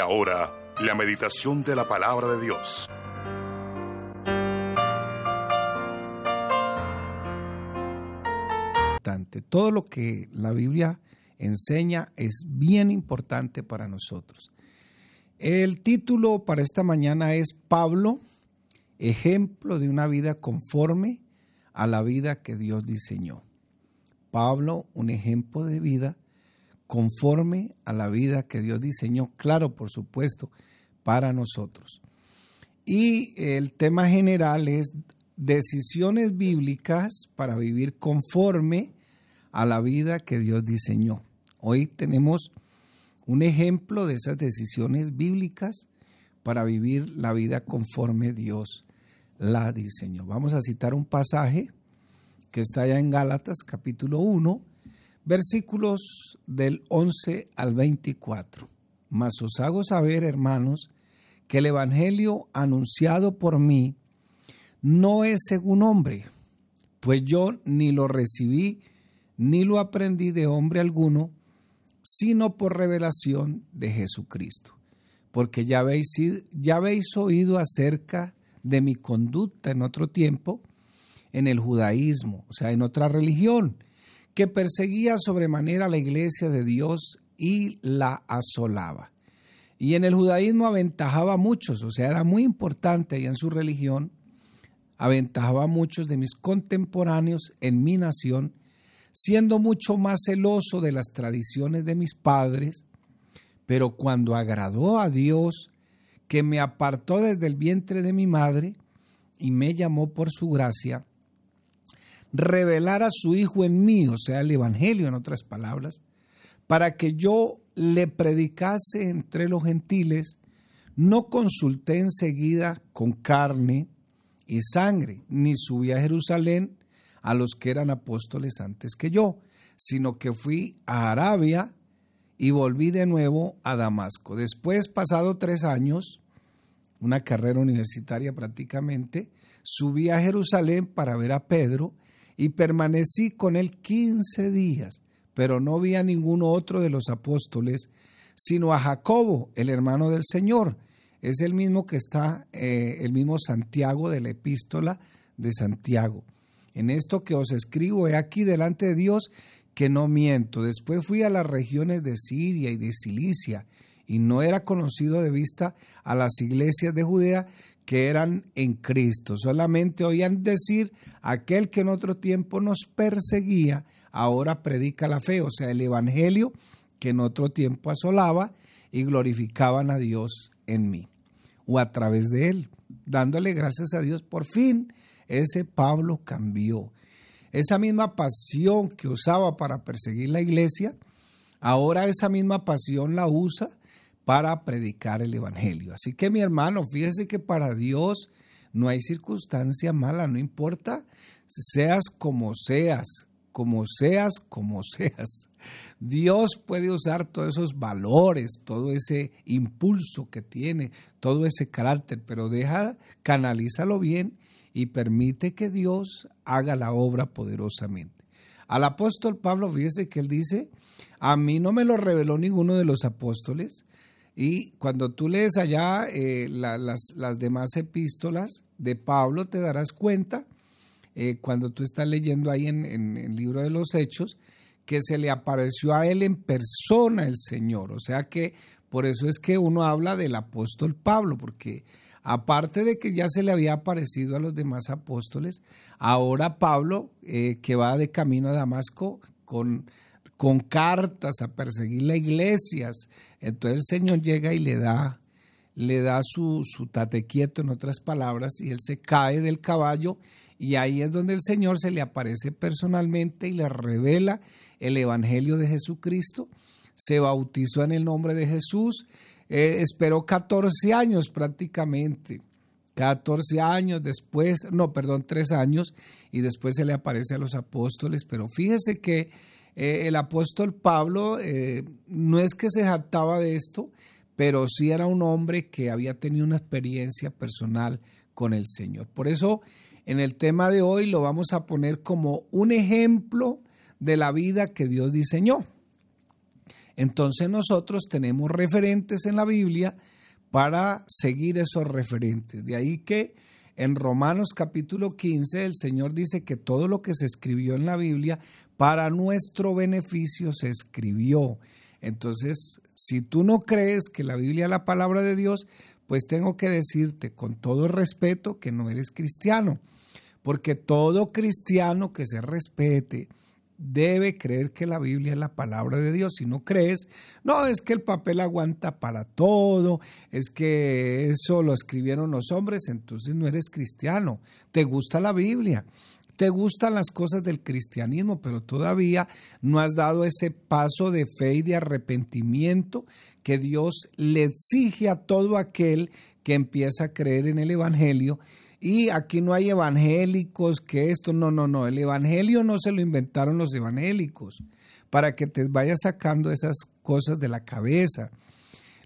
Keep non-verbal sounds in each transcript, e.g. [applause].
ahora, la meditación de la palabra de Dios. Todo lo que la Biblia enseña es bien importante para nosotros. El título para esta mañana es Pablo, ejemplo de una vida conforme a la vida que Dios diseñó. Pablo, un ejemplo de vida conforme a la vida que Dios diseñó, claro, por supuesto, para nosotros. Y el tema general es decisiones bíblicas para vivir conforme a la vida que Dios diseñó. Hoy tenemos un ejemplo de esas decisiones bíblicas para vivir la vida conforme Dios la diseñó. Vamos a citar un pasaje que está allá en Gálatas capítulo 1, versículos del 11 al 24. Mas os hago saber, hermanos, que el Evangelio anunciado por mí no es según hombre, pues yo ni lo recibí ni lo aprendí de hombre alguno, sino por revelación de Jesucristo. Porque ya habéis, ya habéis oído acerca de mi conducta en otro tiempo, en el judaísmo, o sea, en otra religión, que perseguía sobremanera la iglesia de Dios y la asolaba. Y en el judaísmo aventajaba a muchos, o sea, era muy importante y en su religión, aventajaba a muchos de mis contemporáneos en mi nación, siendo mucho más celoso de las tradiciones de mis padres, pero cuando agradó a Dios, que me apartó desde el vientre de mi madre y me llamó por su gracia, revelar a su Hijo en mí, o sea, el Evangelio en otras palabras, para que yo le predicase entre los gentiles, no consulté enseguida con carne y sangre, ni subí a Jerusalén a los que eran apóstoles antes que yo, sino que fui a Arabia y volví de nuevo a Damasco. Después, pasado tres años, una carrera universitaria prácticamente, subí a Jerusalén para ver a Pedro y permanecí con él 15 días, pero no vi a ninguno otro de los apóstoles, sino a Jacobo, el hermano del Señor. Es el mismo que está, eh, el mismo Santiago de la epístola de Santiago. En esto que os escribo, he aquí delante de Dios que no miento. Después fui a las regiones de Siria y de Cilicia, y no era conocido de vista a las iglesias de Judea, que eran en Cristo. Solamente oían decir, aquel que en otro tiempo nos perseguía, ahora predica la fe, o sea, el Evangelio que en otro tiempo asolaba y glorificaban a Dios en mí, o a través de él, dándole gracias a Dios. Por fin, ese Pablo cambió. Esa misma pasión que usaba para perseguir la iglesia, ahora esa misma pasión la usa para predicar el Evangelio. Así que mi hermano, fíjese que para Dios no hay circunstancia mala, no importa seas como seas, como seas, como [laughs] seas. Dios puede usar todos esos valores, todo ese impulso que tiene, todo ese carácter, pero deja, canalízalo bien y permite que Dios haga la obra poderosamente. Al apóstol Pablo, fíjese que él dice, a mí no me lo reveló ninguno de los apóstoles, y cuando tú lees allá eh, las, demás epístolas de Pablo, te darás cuenta, eh, cuando tú estás leyendo ahí en, en, el libro de los Hechos, que se le apareció a él en persona el Señor. O sea que por eso es que uno habla del apóstol Pablo, porque aparte de que ya se le había aparecido a los demás apóstoles, ahora Pablo, eh, que va de camino a Damasco con con cartas a perseguir las iglesias. Entonces el Señor llega y le da, le da su, su tate quieto, en otras palabras, y él se cae del caballo y ahí es donde el Señor se le aparece personalmente y le revela el Evangelio de Jesucristo. Se bautizó en el nombre de Jesús. Eh, esperó 14 años prácticamente. 14 años después, no, perdón, 3 años, y después se le aparece a los apóstoles. Pero fíjese que eh, el apóstol Pablo eh, no es que se jactaba de esto, pero sí era un hombre que había tenido una experiencia personal con el Señor. Por eso en el tema de hoy lo vamos a poner como un ejemplo de la vida que Dios diseñó. Entonces nosotros tenemos referentes en la Biblia para seguir esos referentes. De ahí que en Romanos capítulo 15 el Señor dice que todo lo que se escribió en la Biblia para nuestro beneficio se escribió. Entonces, si tú no crees que la Biblia es la palabra de Dios, pues tengo que decirte con todo respeto que no eres cristiano, porque todo cristiano que se respete, debe creer que la Biblia es la palabra de Dios. Si no crees, no, es que el papel aguanta para todo, es que eso lo escribieron los hombres, entonces no eres cristiano. Te gusta la Biblia, te gustan las cosas del cristianismo, pero todavía no has dado ese paso de fe y de arrepentimiento que Dios le exige a todo aquel que empieza a creer en el Evangelio y aquí no hay evangélicos que esto, no, no, no, el evangelio no se lo inventaron los evangélicos para que te vayas sacando esas cosas de la cabeza.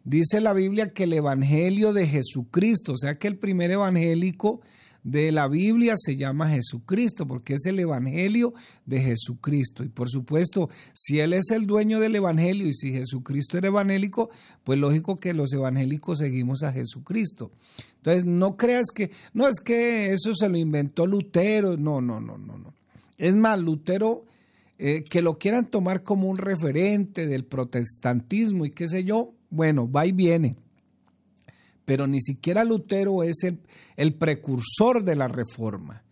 Dice la Biblia que el evangelio de Jesucristo, o sea que el primer evangélico de la Biblia se llama Jesucristo, porque es el Evangelio de Jesucristo. Y por supuesto, si Él es el dueño del Evangelio y si Jesucristo era evangélico, pues lógico que los evangélicos seguimos a Jesucristo. Entonces, no creas que, no es que eso se lo inventó Lutero, no, no, no, no, no. Es más, Lutero, eh, que lo quieran tomar como un referente del protestantismo y qué sé yo, bueno, va y viene pero ni siquiera Lutero es el, precursor de la reforma.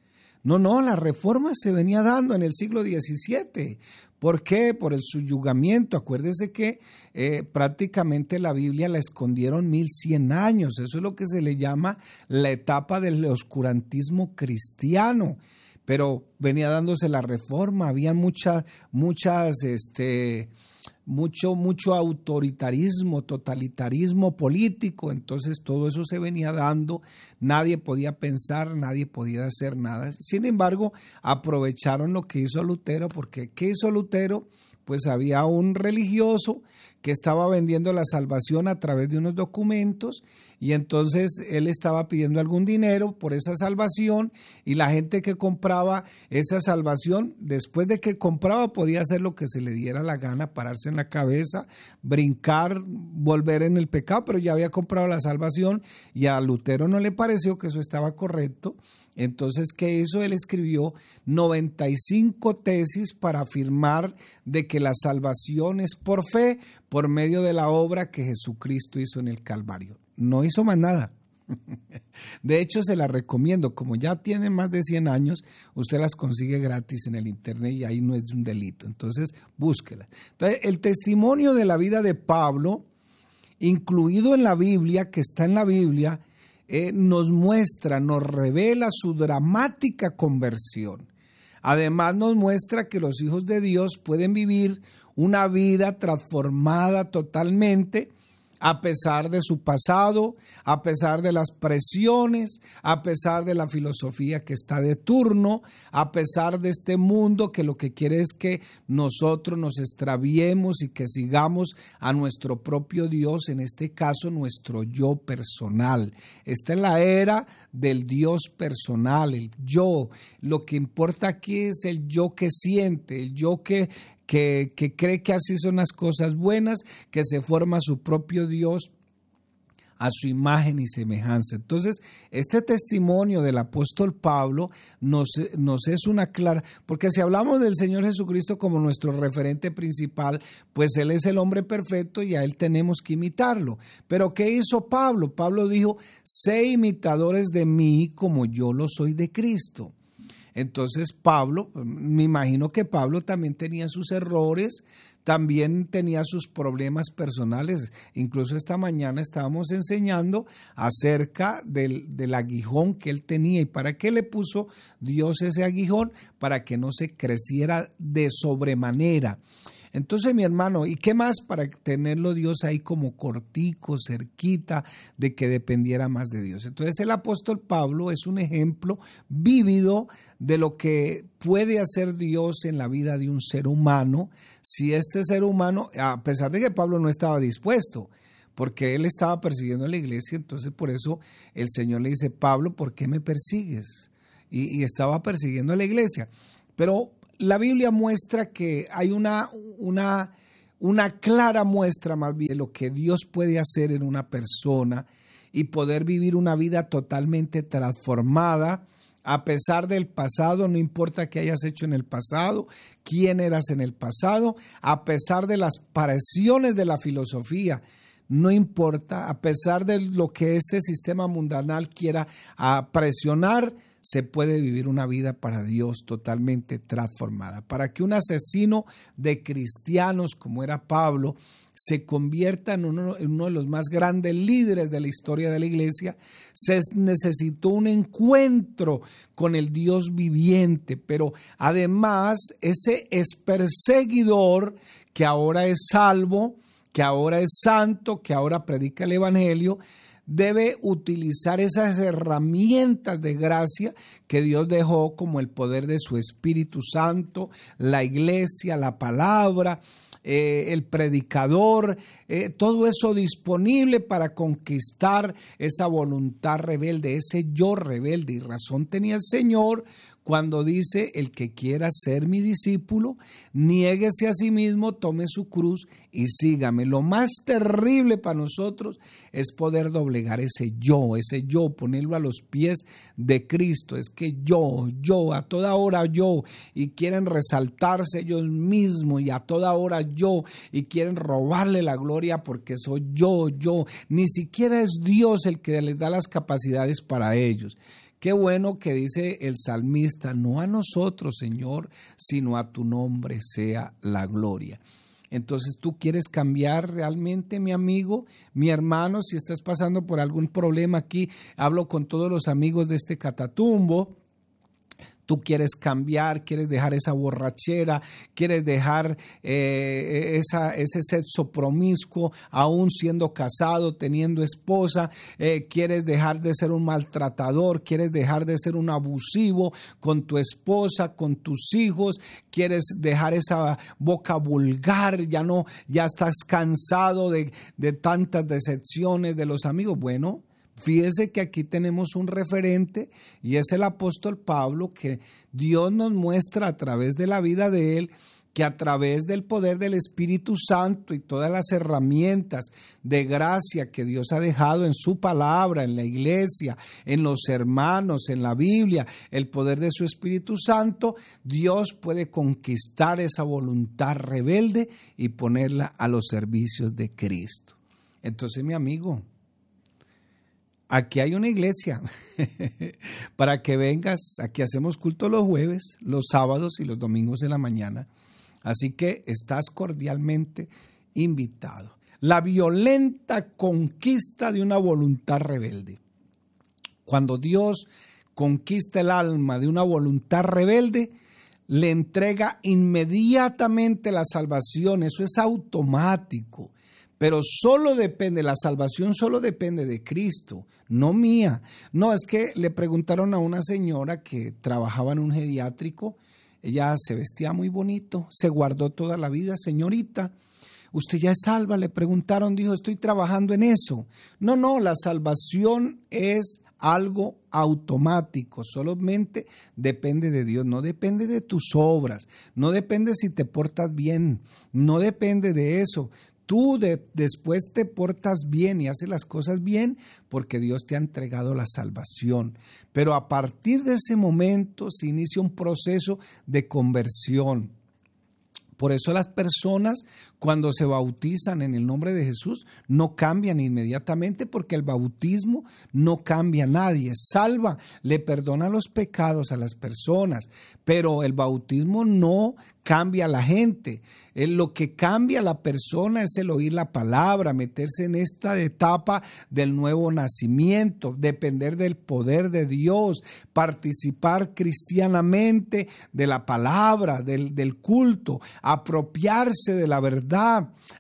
No, no, la reforma se venía dando en el siglo XVII. ¿Por qué? Por el subyugamiento. Acuérdese que eh, prácticamente la Biblia la escondieron 1100 años. Eso es lo que se le llama la etapa del oscurantismo cristiano. Pero venía dándose la reforma, había muchas, muchas, este, mucho, mucho autoritarismo, totalitarismo político, entonces todo eso se venía dando, nadie podía pensar, nadie podía hacer nada. Sin embargo, aprovecharon lo que hizo Lutero, porque ¿qué hizo Lutero? Pues había un religioso que estaba vendiendo la salvación a través de unos documentos y entonces él estaba pidiendo algún dinero por esa salvación y la gente que compraba esa salvación, después de que compraba podía hacer lo que se le diera la gana, pararse en la cabeza, brincar, volver en el pecado, pero ya había comprado la salvación y a Lutero no le pareció que eso estaba correcto. Entonces, ¿qué hizo? Él escribió 95 tesis para afirmar de que la salvación es por fe, por medio de la obra que Jesucristo hizo en el Calvario. No hizo más nada. [laughs] De hecho, se la recomiendo. Como ya tiene más de 100 años, usted las consigue gratis en el Internet y ahí no es un delito. Entonces, búsquela. Entonces, el testimonio de la vida de Pablo, incluido en la Biblia, que está en la Biblia, eh, nos muestra, nos revela su dramática conversión. Además nos muestra que los hijos de Dios pueden vivir una vida transformada totalmente a pesar de su pasado, a pesar de las presiones, a pesar de la filosofía que está de turno, a pesar de este mundo que lo que quiere es que nosotros nos extraviemos y que sigamos a nuestro propio Dios, en este caso nuestro yo personal. Esta es la era del Dios personal, el yo. Lo que importa aquí es el yo que siente, el yo que que, cree que así son las cosas buenas, que se forma su propio Dios a su imagen y semejanza. Entonces, este testimonio del apóstol Pablo nos, nos, es una clara, porque si hablamos del Señor Jesucristo como nuestro referente principal, pues Él es el hombre perfecto y a Él tenemos que imitarlo. Pero ¿qué hizo Pablo? Pablo dijo, sé imitadores de mí como yo lo soy de Cristo. Entonces Pablo, me imagino que Pablo también tenía sus errores, también tenía sus problemas personales. Incluso esta mañana estábamos enseñando acerca del, del, aguijón que él tenía y para qué le puso Dios ese aguijón, para que no se creciera de sobremanera. Entonces, mi hermano, ¿y qué más para tenerlo Dios ahí como cortico, cerquita, de que dependiera más de Dios? Entonces, el apóstol Pablo es un ejemplo vívido de lo que puede hacer Dios en la vida de un ser humano si este ser humano, a pesar de que Pablo no estaba dispuesto, porque él estaba persiguiendo a la iglesia, entonces por eso el Señor le dice, Pablo, ¿por qué me persigues? Y, y estaba persiguiendo a la iglesia. Pero la Biblia muestra que hay una, una, una clara muestra más bien de lo que Dios puede hacer en una persona y poder vivir una vida totalmente transformada a pesar del pasado, no importa qué hayas hecho en el pasado, quién eras en el pasado, a pesar de las presiones de la filosofía, no importa, a pesar de lo que este sistema mundanal quiera presionar, se puede vivir una vida para Dios totalmente transformada. Para que un asesino de cristianos como era Pablo se convierta en uno, de los más grandes líderes de la historia de la iglesia, se necesitó un encuentro con el Dios viviente, pero además ese es perseguidor que ahora es salvo, que ahora es santo, que ahora predica el Evangelio, debe utilizar esas herramientas de gracia que Dios dejó como el poder de su Espíritu Santo, la iglesia, la palabra, eh, el predicador, eh, todo eso disponible para conquistar esa voluntad rebelde, ese yo rebelde. Y razón tenía el Señor cuando dice, el que quiera ser mi discípulo, niéguese a sí mismo, tome su cruz y sígame. Lo más terrible para nosotros es poder doblegar ese yo, ese yo, ponerlo a los pies de Cristo. Es que yo, yo, a toda hora yo, y quieren resaltarse ellos mismos y a toda hora yo, y quieren robarle la gloria porque soy yo, yo. Ni siquiera es Dios el que les da las capacidades para ellos. Qué bueno que dice el salmista, no a nosotros, Señor, sino a tu nombre sea la gloria. Entonces tú quieres cambiar realmente, mi amigo, mi hermano, si estás pasando por algún problema aquí, hablo con todos los amigos de este catatumbo tú quieres cambiar, quieres dejar esa borrachera, quieres dejar eh, ese sexo promiscuo, aún siendo casado, teniendo esposa, eh, quieres dejar de ser un maltratador, quieres dejar de ser un abusivo con tu esposa, con tus hijos, quieres dejar esa boca vulgar, ya no, ya estás cansado de, de tantas decepciones de los amigos. Bueno, Fíjese que aquí tenemos un referente y es el apóstol Pablo que Dios nos muestra a través de la vida de él que a través del poder del Espíritu Santo y todas las herramientas de gracia que Dios ha dejado en su palabra, en la iglesia, en los hermanos, en la Biblia, el poder de su Espíritu Santo, Dios puede conquistar esa voluntad rebelde y ponerla a los servicios de Cristo. Entonces, mi amigo, Aquí hay una iglesia [laughs] para que vengas. Aquí hacemos culto los jueves, los sábados y los domingos de la mañana. Así que estás cordialmente invitado. La violenta conquista de una voluntad rebelde. Cuando Dios conquista el alma de una voluntad rebelde, le entrega inmediatamente la salvación. Eso es automático. Pero solo depende, la salvación solo depende de Cristo, no mía. No, es que le preguntaron a una señora que trabajaba en un geriátrico, ella se vestía muy bonito, se guardó toda la vida, señorita. Usted ya es salva, le preguntaron, dijo, estoy trabajando en eso. No, no, la salvación es algo automático, solamente depende de Dios, no depende de tus obras, no depende si te portas bien, no depende de eso tú después te portas bien y haces las cosas bien porque Dios te ha entregado la salvación. Pero a partir de ese momento se inicia un proceso de conversión. Por eso las personas cuando se bautizan en el nombre de Jesús no cambian inmediatamente porque el bautismo no cambia a nadie, salva, le perdona los pecados a las personas, pero el bautismo no cambia a la gente. Eh, lo que cambia a la persona es el oír la palabra, meterse en esta etapa del nuevo nacimiento, depender del poder de Dios, participar cristianamente de la palabra, del, del culto, apropiarse de la verdad,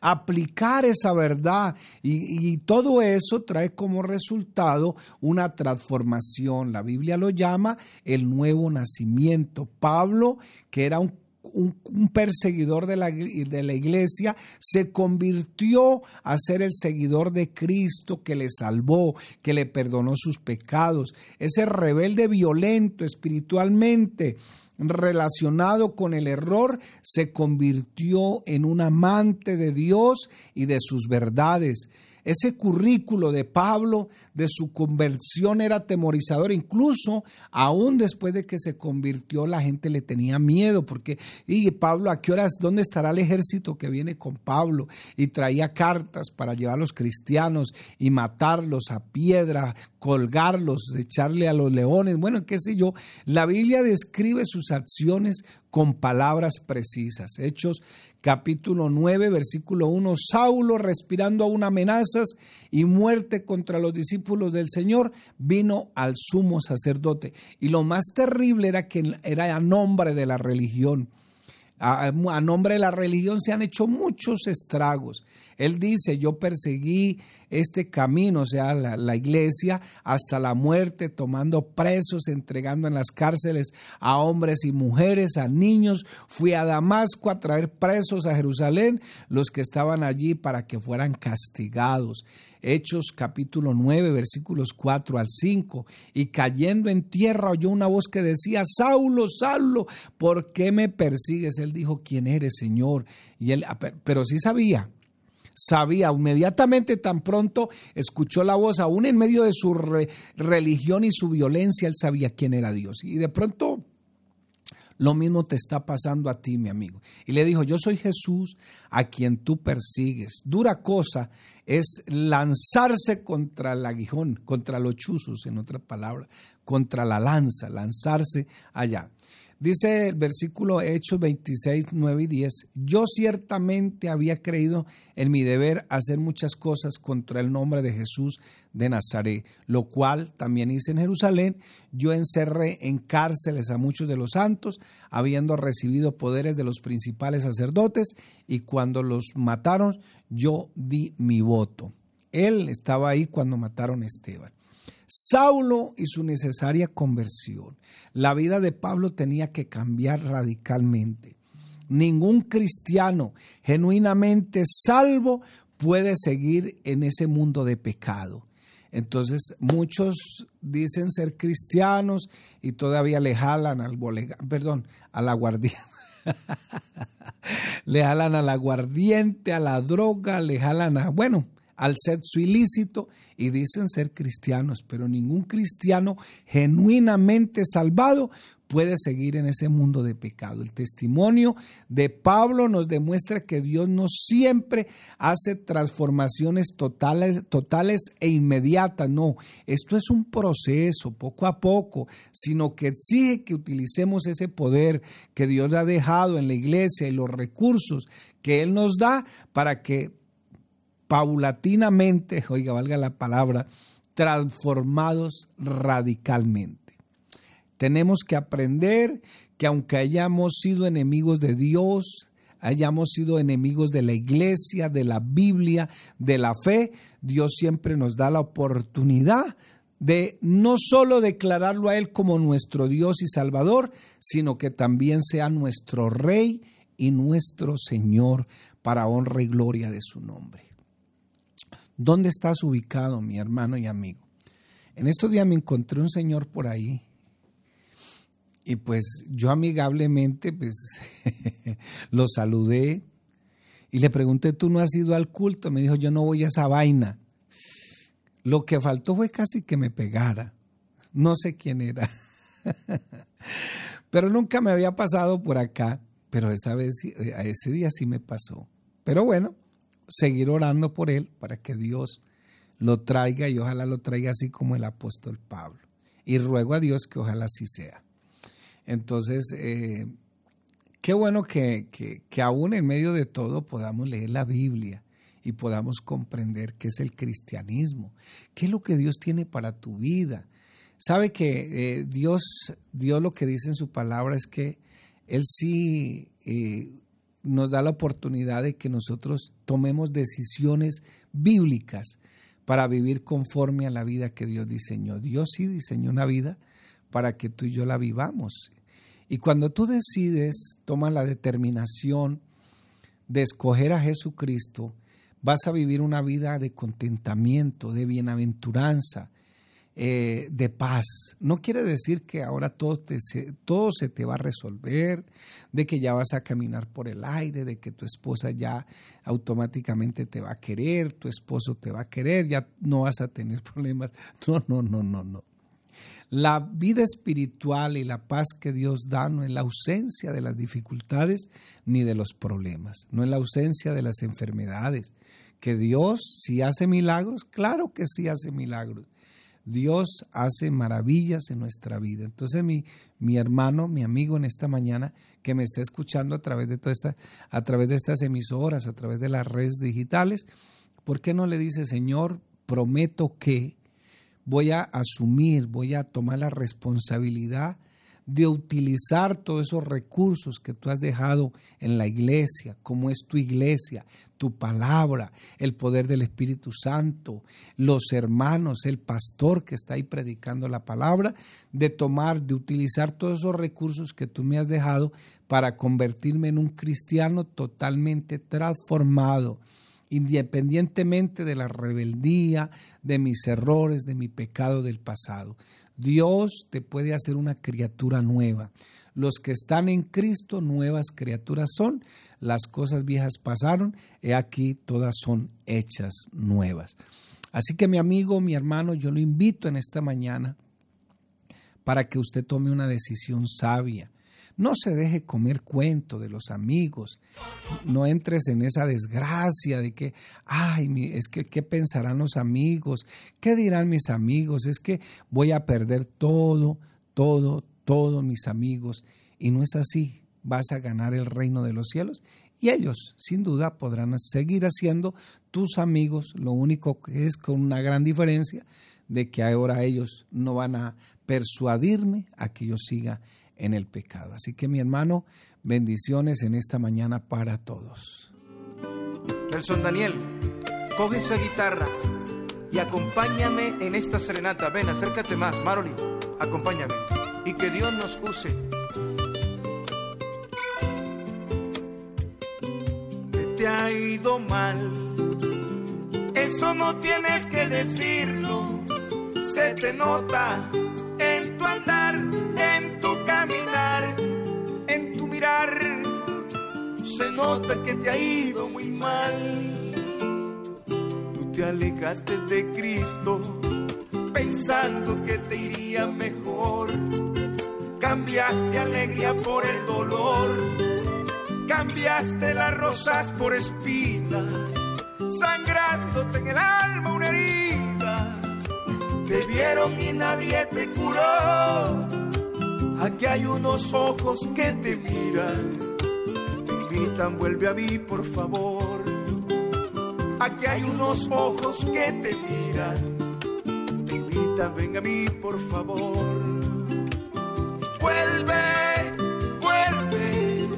aplicar esa verdad y, todo eso trae como resultado una transformación. La Biblia lo llama el nuevo nacimiento. Pablo, que era un un, perseguidor de la, de la iglesia, se convirtió a ser el seguidor de Cristo que le salvó, que le perdonó sus pecados. Ese rebelde violento espiritualmente relacionado con el error, se convirtió en un amante de Dios y de sus verdades. Ese currículo de Pablo, de su conversión, era atemorizador. Incluso, aún después de que se convirtió, la gente le tenía miedo, porque, y Pablo, ¿a qué horas, dónde estará el ejército que viene con Pablo? Y traía cartas para llevar a los cristianos y matarlos a piedra, colgarlos, echarle a los leones. Bueno, qué sé yo. La Biblia describe sus acciones con palabras precisas. Hechos capítulo 9, versículo 1, Saulo, respirando aún amenazas y muerte contra los discípulos del Señor, vino al sumo sacerdote. Y lo más terrible era que era a nombre de la religión. A, nombre de la religión se han hecho muchos estragos. Él dice, yo perseguí este camino, o sea, la, iglesia, hasta la muerte, tomando presos, entregando en las cárceles a hombres y mujeres, a niños. Fui a Damasco a traer presos a Jerusalén, los que estaban allí para que fueran castigados. Hechos capítulo 9, versículos 4 al 5. Y cayendo en tierra oyó una voz que decía, Saulo, Saulo, ¿por qué me persigues? Él dijo, ¿quién eres, Señor? Y él, ah, pero sí sabía, sabía inmediatamente tan pronto escuchó la voz, aún en medio de su religión y su violencia, él sabía quién era Dios. Y de pronto lo mismo te está pasando a ti, mi amigo. Y le dijo, yo soy Jesús a quien tú persigues. Dura cosa es lanzarse contra el aguijón, contra los chuzos, en otra palabra, contra la lanza, lanzarse allá. Dice el versículo Hechos 26, 9 y 10, yo ciertamente había creído en mi deber hacer muchas cosas contra el nombre de Jesús de Nazaret, lo cual también hice en Jerusalén. Yo encerré en cárceles a muchos de los santos, habiendo recibido poderes de los principales sacerdotes, y cuando los mataron, yo di mi voto. Él estaba ahí cuando mataron a Esteban. Saulo y su necesaria conversión. La vida de Pablo tenía que cambiar radicalmente. Ningún cristiano genuinamente salvo puede seguir en ese mundo de pecado. Entonces muchos dicen ser cristianos y todavía le jalan al bolega, perdón, al aguardiente. [laughs] le jalan al aguardiente, a la droga, le jalan a, bueno, al sexo ilícito y dicen ser cristianos, pero ningún cristiano genuinamente salvado puede seguir en ese mundo de pecado. El testimonio de Pablo nos demuestra que Dios no siempre hace transformaciones totales, totales e inmediatas. No, esto es un proceso, poco a poco, sino que exige que utilicemos ese poder que Dios ha dejado en la iglesia y los recursos que Él nos da para que paulatinamente, [laughs] oiga, valga la palabra, transformados radicalmente. Tenemos que aprender que aunque hayamos sido enemigos de Dios, hayamos sido enemigos de la iglesia, de la Biblia, de la fe, Dios siempre nos da la oportunidad de no solo declararlo a Él como nuestro Dios y Salvador, sino que también sea nuestro Rey y nuestro Señor para honra y gloria de su nombre. ¿Dónde estás ubicado, mi hermano y amigo? En estos días me encontré un señor por ahí y pues yo amigablemente pues [laughs] lo saludé y le pregunté, ¿tú no has ido al culto? Me dijo, yo no voy a esa vaina. Lo que faltó fue casi que me pegara. No sé quién era. [laughs] pero nunca me había pasado por acá. Pero esa vez, eh, a ese día sí me pasó. Pero bueno, seguir orando por él para que Dios lo traiga y ojalá lo traiga así como el apóstol Pablo. Y ruego a Dios que ojalá así sea. Entonces, eh, qué bueno que, que, aún en medio de todo podamos leer la Biblia y podamos comprender qué es el cristianismo, qué es lo que Dios tiene para tu vida. Sabe que eh, Dios, Dios lo que dice en su palabra es que Él sí eh, nos da la oportunidad de que nosotros tomemos decisiones bíblicas para vivir conforme a la vida que Dios diseñó. Dios sí diseñó una vida para que tú y yo la vivamos. Y cuando tú decides, tomas la determinación de escoger a Jesucristo, vas a vivir una vida de contentamiento, de bienaventuranza, eh, de paz. No quiere decir que ahora todo, todo se te va a resolver, de que ya vas a caminar por el aire, de que tu esposa ya automáticamente te va a querer, tu esposo te va a querer, ya no vas a tener [laughs] problemas. No, no, no, no, no. La vida espiritual y la paz que Dios da no es la ausencia de las dificultades ni de los problemas, no es la ausencia de las enfermedades. Que Dios, si hace milagros, claro que sí hace milagros. Dios hace maravillas en nuestra vida. Entonces mi, mi hermano, mi amigo en esta mañana que me está escuchando a través de toda esta, a través de estas emisoras, a través de las redes digitales, ¿por qué no le dice, Señor, prometo que voy a asumir, voy a tomar la responsabilidad de utilizar todos esos recursos que tú has dejado en la iglesia, como es tu iglesia, tu palabra, el poder del Espíritu Santo, los hermanos, el pastor que está ahí predicando la palabra, de tomar, de utilizar todos esos recursos que tú me has dejado para convertirme en un cristiano totalmente transformado independientemente de la rebeldía, de mis errores, de mi pecado del pasado. Dios te puede hacer una criatura nueva. Los que están en Cristo, nuevas criaturas son. Las cosas viejas pasaron, he aquí todas son hechas nuevas. Así que mi amigo, mi hermano, yo lo invito en esta mañana para que usted tome una decisión sabia. No se deje comer cuento de los amigos. No entres en esa desgracia de que, ay, es que, ¿qué pensarán los amigos? ¿Qué dirán mis amigos? Es que voy a perder todo, todo, todos mis amigos. Y no es así. Vas a ganar el reino de los cielos y ellos, sin duda, podrán seguir haciendo tus amigos. Lo único que es con una gran diferencia de que ahora ellos no van a persuadirme a que yo siga en el pecado. Así que mi hermano, bendiciones en esta mañana para todos. Nelson Daniel, coge esa guitarra y acompáñame en esta serenata. Ven, acércate más, Maroli, acompáñame. Y que Dios nos use. Que te ha ido mal. Eso no tienes que decirlo. Se te nota en tu andar, nota que te ha ido muy mal. Tú te alejaste de Cristo pensando que te iría mejor. Cambiaste alegría por el dolor. Cambiaste las rosas por espinas, sangrándote en el alma una herida te vieron y nadie te curó. Aquí hay unos ojos que te miran, invitan, vuelve a mí por favor. Aquí hay unos ojos que te miran, te invitan, ven a mí por favor. Vuelve, vuelve,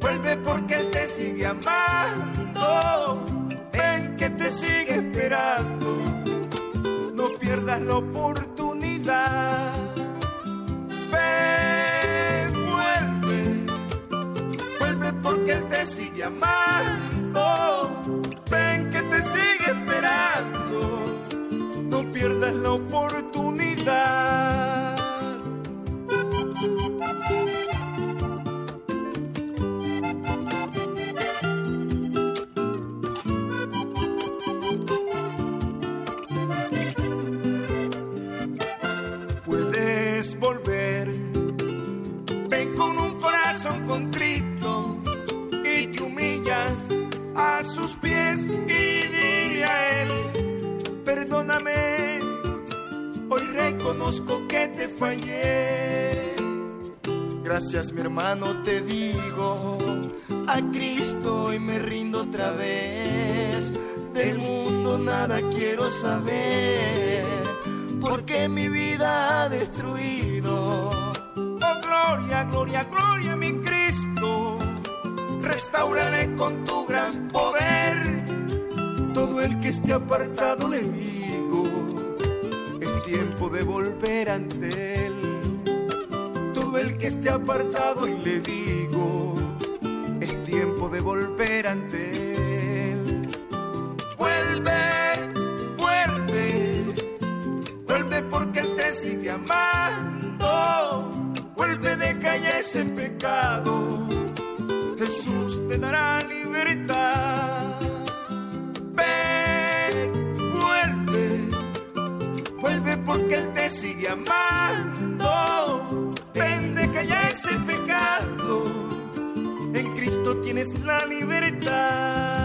vuelve porque Él te sigue amando, ven que te sigue esperando pierdas la oportunidad. Sigue amando. Ven que te sigue esperando. No pierdas la oportunidad. Gracias mi hermano te digo, a Cristo y me rindo otra vez. Del mundo nada quiero saber, porque mi vida ha destruido. Oh gloria, gloria, gloria mi Cristo, restauraré con tu gran poder todo el que esté apartado de mí tiempo de volver ante él. El que esté apartado y le digo, es tiempo de volver ante él. Vuelve, vuelve, vuelve porque él te sigue amando. Vuelve, de calle ese pecado. Jesús te dará libertad. Ven, vuelve, vuelve porque él te sigue amando. Pecado. En Cristo tienes la libertad.